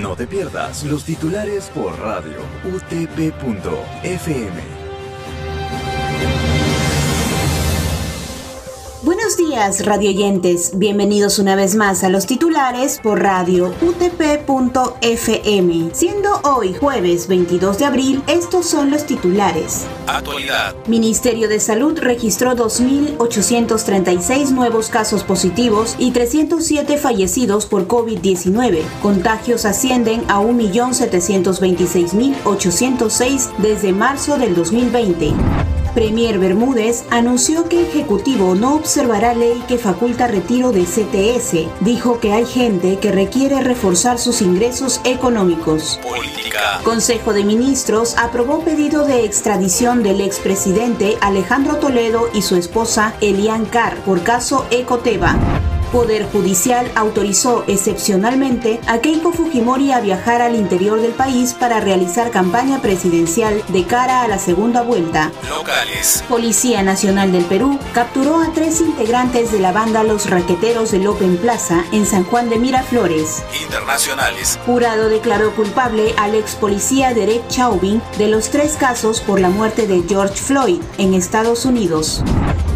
No te pierdas los titulares por radio utp.fm. días, radioyentes. Bienvenidos una vez más a los titulares por radio utp.fm. Siendo hoy jueves 22 de abril, estos son los titulares. Actualidad. Ministerio de Salud registró 2.836 nuevos casos positivos y 307 fallecidos por COVID-19. Contagios ascienden a 1.726.806 desde marzo del 2020. Premier Bermúdez anunció que Ejecutivo no observará ley que faculta retiro de CTS. Dijo que hay gente que requiere reforzar sus ingresos económicos. Política. Consejo de Ministros aprobó pedido de extradición del expresidente Alejandro Toledo y su esposa Elian Carr por caso Ecoteva. Poder Judicial autorizó excepcionalmente a Keiko Fujimori a viajar al interior del país para realizar campaña presidencial de cara a la segunda vuelta. Locales. Policía Nacional del Perú capturó a tres integrantes de la banda Los Raqueteros del Open Plaza en San Juan de Miraflores. Internacionales. Jurado declaró culpable al ex policía Derek Chauvin de los tres casos por la muerte de George Floyd en Estados Unidos.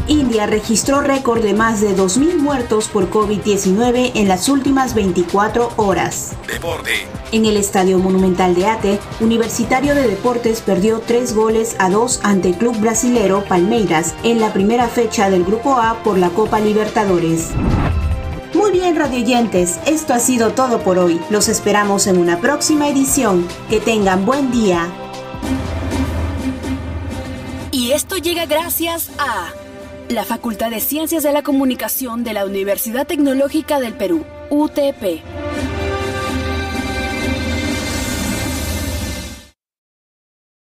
India registró récord de más de 2.000 muertos por COVID-19 en las últimas 24 horas. Deporte. En el Estadio Monumental de Ate, Universitario de Deportes perdió 3 goles a 2 ante el club brasilero Palmeiras en la primera fecha del Grupo A por la Copa Libertadores. Muy bien, radioyentes, esto ha sido todo por hoy. Los esperamos en una próxima edición. Que tengan buen día. Y esto llega gracias a la Facultad de Ciencias de la Comunicación de la Universidad Tecnológica del Perú, UTP.